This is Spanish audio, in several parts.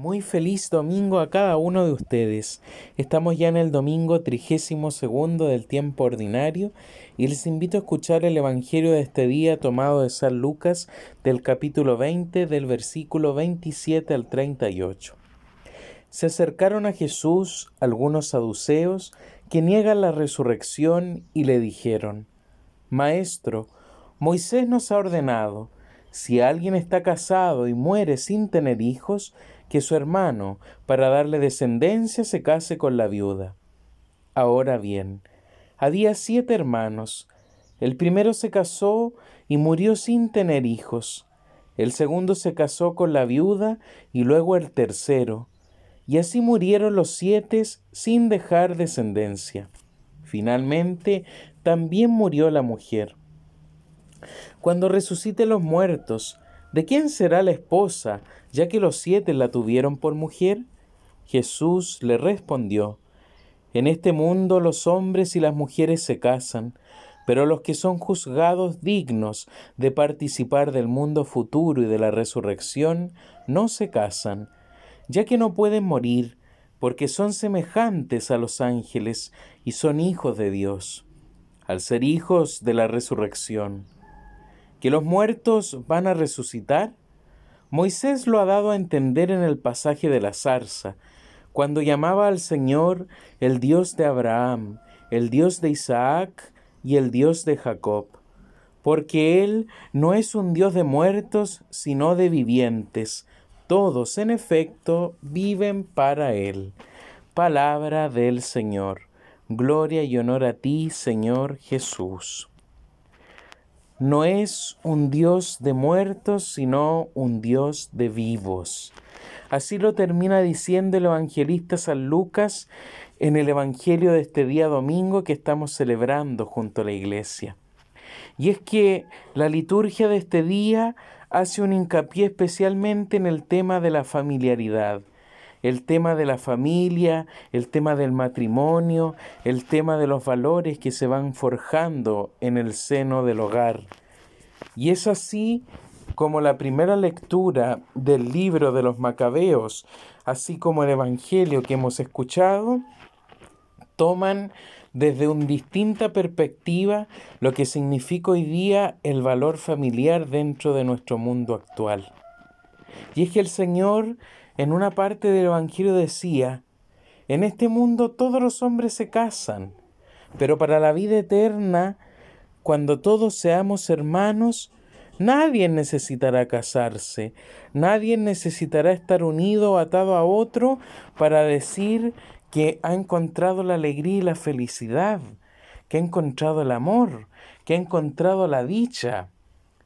Muy feliz domingo a cada uno de ustedes. Estamos ya en el domingo trigésimo segundo del tiempo ordinario y les invito a escuchar el Evangelio de este día tomado de San Lucas del capítulo 20 del versículo 27 al 38. Se acercaron a Jesús algunos saduceos que niegan la resurrección y le dijeron, Maestro, Moisés nos ha ordenado, si alguien está casado y muere sin tener hijos, que su hermano, para darle descendencia, se case con la viuda. Ahora bien, había siete hermanos. El primero se casó y murió sin tener hijos. El segundo se casó con la viuda y luego el tercero. Y así murieron los siete sin dejar descendencia. Finalmente, también murió la mujer. Cuando resucite los muertos, ¿De quién será la esposa, ya que los siete la tuvieron por mujer? Jesús le respondió, En este mundo los hombres y las mujeres se casan, pero los que son juzgados dignos de participar del mundo futuro y de la resurrección no se casan, ya que no pueden morir, porque son semejantes a los ángeles y son hijos de Dios, al ser hijos de la resurrección que los muertos van a resucitar? Moisés lo ha dado a entender en el pasaje de la zarza, cuando llamaba al Señor el Dios de Abraham, el Dios de Isaac y el Dios de Jacob, porque Él no es un Dios de muertos, sino de vivientes. Todos, en efecto, viven para Él. Palabra del Señor. Gloria y honor a ti, Señor Jesús no es un Dios de muertos, sino un Dios de vivos. Así lo termina diciendo el evangelista San Lucas en el Evangelio de este día domingo que estamos celebrando junto a la iglesia. Y es que la liturgia de este día hace un hincapié especialmente en el tema de la familiaridad, el tema de la familia, el tema del matrimonio, el tema de los valores que se van forjando en el seno del hogar. Y es así como la primera lectura del libro de los Macabeos, así como el Evangelio que hemos escuchado, toman desde una distinta perspectiva lo que significa hoy día el valor familiar dentro de nuestro mundo actual. Y es que el Señor en una parte del Evangelio decía, en este mundo todos los hombres se casan, pero para la vida eterna, cuando todos seamos hermanos, nadie necesitará casarse, nadie necesitará estar unido o atado a otro para decir que ha encontrado la alegría y la felicidad, que ha encontrado el amor, que ha encontrado la dicha.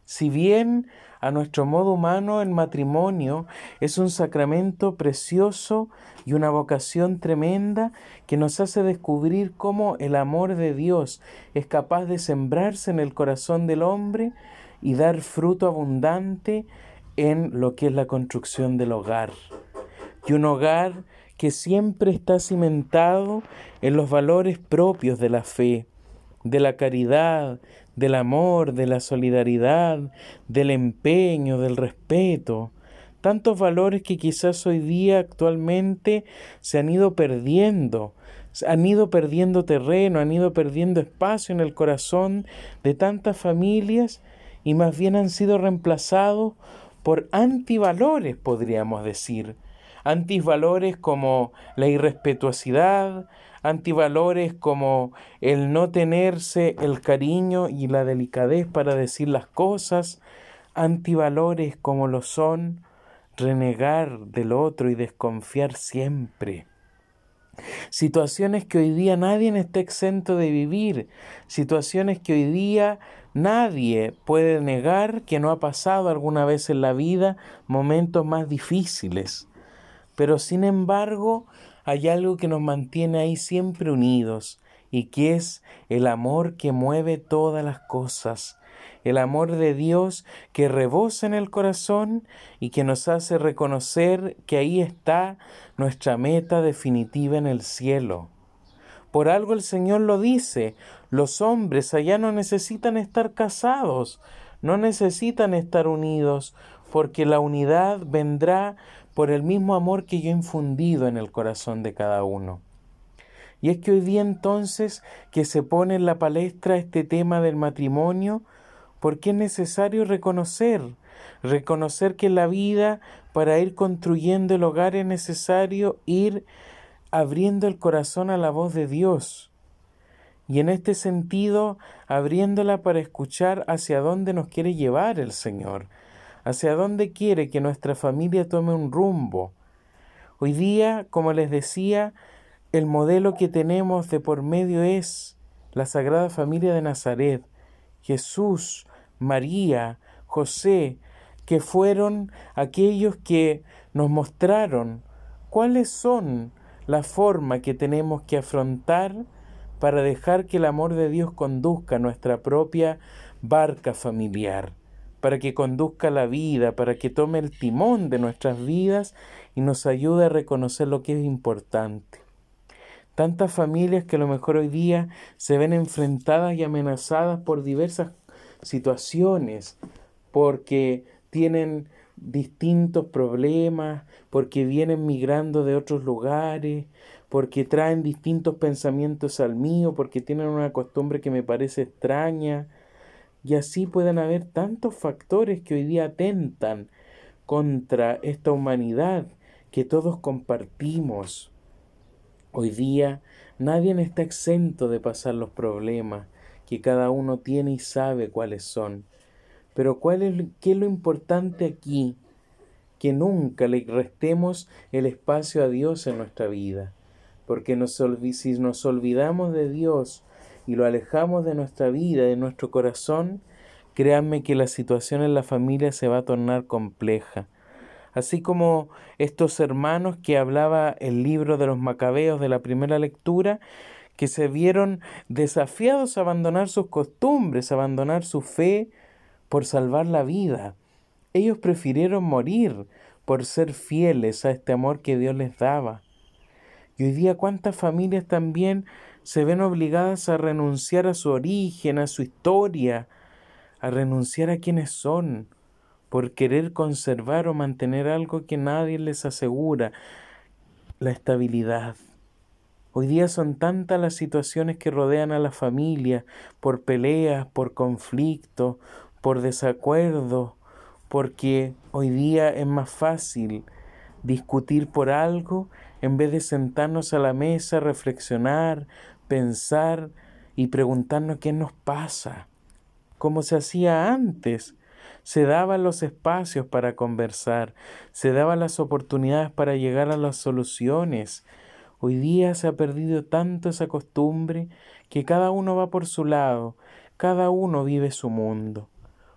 Si bien a nuestro modo humano el matrimonio es un sacramento precioso y una vocación tremenda que nos hace descubrir cómo el amor de Dios es capaz de sembrarse en el corazón del hombre y dar fruto abundante en lo que es la construcción del hogar. Y un hogar que siempre está cimentado en los valores propios de la fe, de la caridad, del amor, de la solidaridad, del empeño, del respeto, tantos valores que quizás hoy día actualmente se han ido perdiendo, han ido perdiendo terreno, han ido perdiendo espacio en el corazón de tantas familias y más bien han sido reemplazados por antivalores, podríamos decir. Antivalores como la irrespetuosidad, antivalores como el no tenerse el cariño y la delicadez para decir las cosas, antivalores como lo son renegar del otro y desconfiar siempre. Situaciones que hoy día nadie está exento de vivir, situaciones que hoy día nadie puede negar que no ha pasado alguna vez en la vida momentos más difíciles. Pero sin embargo, hay algo que nos mantiene ahí siempre unidos y que es el amor que mueve todas las cosas, el amor de Dios que rebosa en el corazón y que nos hace reconocer que ahí está nuestra meta definitiva en el cielo. Por algo el Señor lo dice, los hombres allá no necesitan estar casados, no necesitan estar unidos, porque la unidad vendrá por el mismo amor que yo he infundido en el corazón de cada uno. Y es que hoy día entonces que se pone en la palestra este tema del matrimonio, porque es necesario reconocer, reconocer que la vida, para ir construyendo el hogar, es necesario ir abriendo el corazón a la voz de Dios. Y en este sentido, abriéndola para escuchar hacia dónde nos quiere llevar el Señor, hacia dónde quiere que nuestra familia tome un rumbo. Hoy día, como les decía, el modelo que tenemos de por medio es la Sagrada Familia de Nazaret, Jesús, María, José, que fueron aquellos que nos mostraron cuáles son la forma que tenemos que afrontar para dejar que el amor de Dios conduzca nuestra propia barca familiar para que conduzca la vida, para que tome el timón de nuestras vidas y nos ayude a reconocer lo que es importante. Tantas familias que a lo mejor hoy día se ven enfrentadas y amenazadas por diversas situaciones, porque tienen distintos problemas, porque vienen migrando de otros lugares, porque traen distintos pensamientos al mío, porque tienen una costumbre que me parece extraña, y así pueden haber tantos factores que hoy día atentan contra esta humanidad que todos compartimos. Hoy día nadie está exento de pasar los problemas que cada uno tiene y sabe cuáles son. Pero ¿cuál es, ¿qué es lo importante aquí? Que nunca le restemos el espacio a Dios en nuestra vida. Porque nos, si nos olvidamos de Dios, y lo alejamos de nuestra vida, de nuestro corazón, créanme que la situación en la familia se va a tornar compleja. Así como estos hermanos que hablaba el libro de los macabeos de la primera lectura, que se vieron desafiados a abandonar sus costumbres, a abandonar su fe por salvar la vida. Ellos prefirieron morir por ser fieles a este amor que Dios les daba. Y hoy día cuántas familias también se ven obligadas a renunciar a su origen, a su historia, a renunciar a quienes son, por querer conservar o mantener algo que nadie les asegura, la estabilidad. Hoy día son tantas las situaciones que rodean a la familia, por peleas, por conflictos, por desacuerdos, porque hoy día es más fácil discutir por algo en vez de sentarnos a la mesa, reflexionar, pensar y preguntarnos qué nos pasa, como se hacía antes. Se daban los espacios para conversar, se daban las oportunidades para llegar a las soluciones. Hoy día se ha perdido tanto esa costumbre que cada uno va por su lado, cada uno vive su mundo.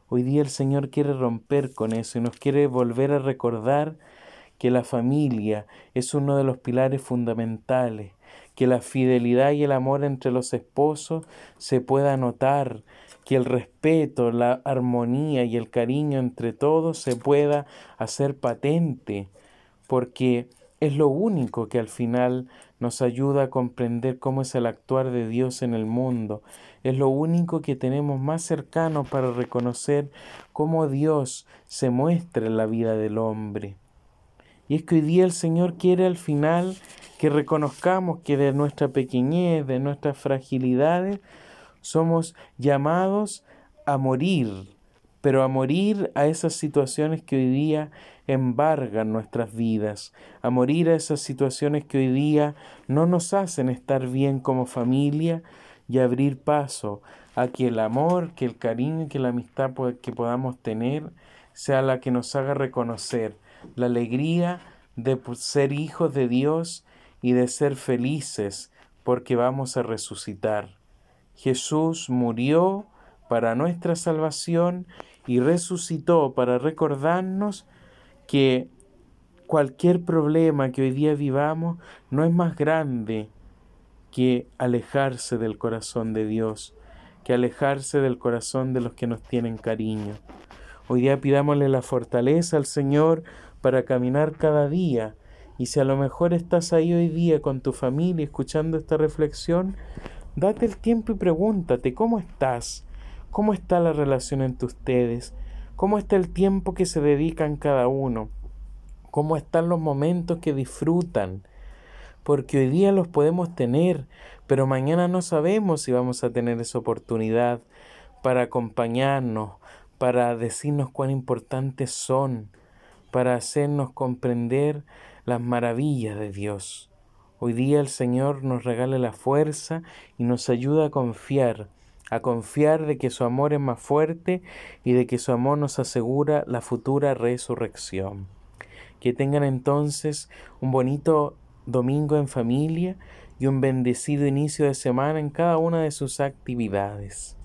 Hoy día el Señor quiere romper con eso y nos quiere volver a recordar que la familia es uno de los pilares fundamentales, que la fidelidad y el amor entre los esposos se pueda notar, que el respeto, la armonía y el cariño entre todos se pueda hacer patente, porque es lo único que al final nos ayuda a comprender cómo es el actuar de Dios en el mundo. Es lo único que tenemos más cercano para reconocer cómo Dios se muestra en la vida del hombre. Y es que hoy día el Señor quiere al final que reconozcamos que de nuestra pequeñez, de nuestras fragilidades, somos llamados a morir, pero a morir a esas situaciones que hoy día embargan nuestras vidas, a morir a esas situaciones que hoy día no nos hacen estar bien como familia y abrir paso a que el amor, que el cariño, que la amistad que podamos tener sea la que nos haga reconocer la alegría de ser hijos de Dios y de ser felices porque vamos a resucitar. Jesús murió para nuestra salvación y resucitó para recordarnos que cualquier problema que hoy día vivamos no es más grande que alejarse del corazón de Dios, que alejarse del corazón de los que nos tienen cariño. Hoy día pidámosle la fortaleza al Señor para caminar cada día. Y si a lo mejor estás ahí hoy día con tu familia escuchando esta reflexión, date el tiempo y pregúntate, ¿cómo estás? ¿Cómo está la relación entre ustedes? ¿Cómo está el tiempo que se dedican cada uno? cómo están los momentos que disfrutan, porque hoy día los podemos tener, pero mañana no sabemos si vamos a tener esa oportunidad para acompañarnos, para decirnos cuán importantes son, para hacernos comprender las maravillas de Dios. Hoy día el Señor nos regala la fuerza y nos ayuda a confiar, a confiar de que su amor es más fuerte y de que su amor nos asegura la futura resurrección. Que tengan entonces un bonito domingo en familia y un bendecido inicio de semana en cada una de sus actividades.